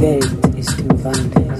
Welt ist im Wandel.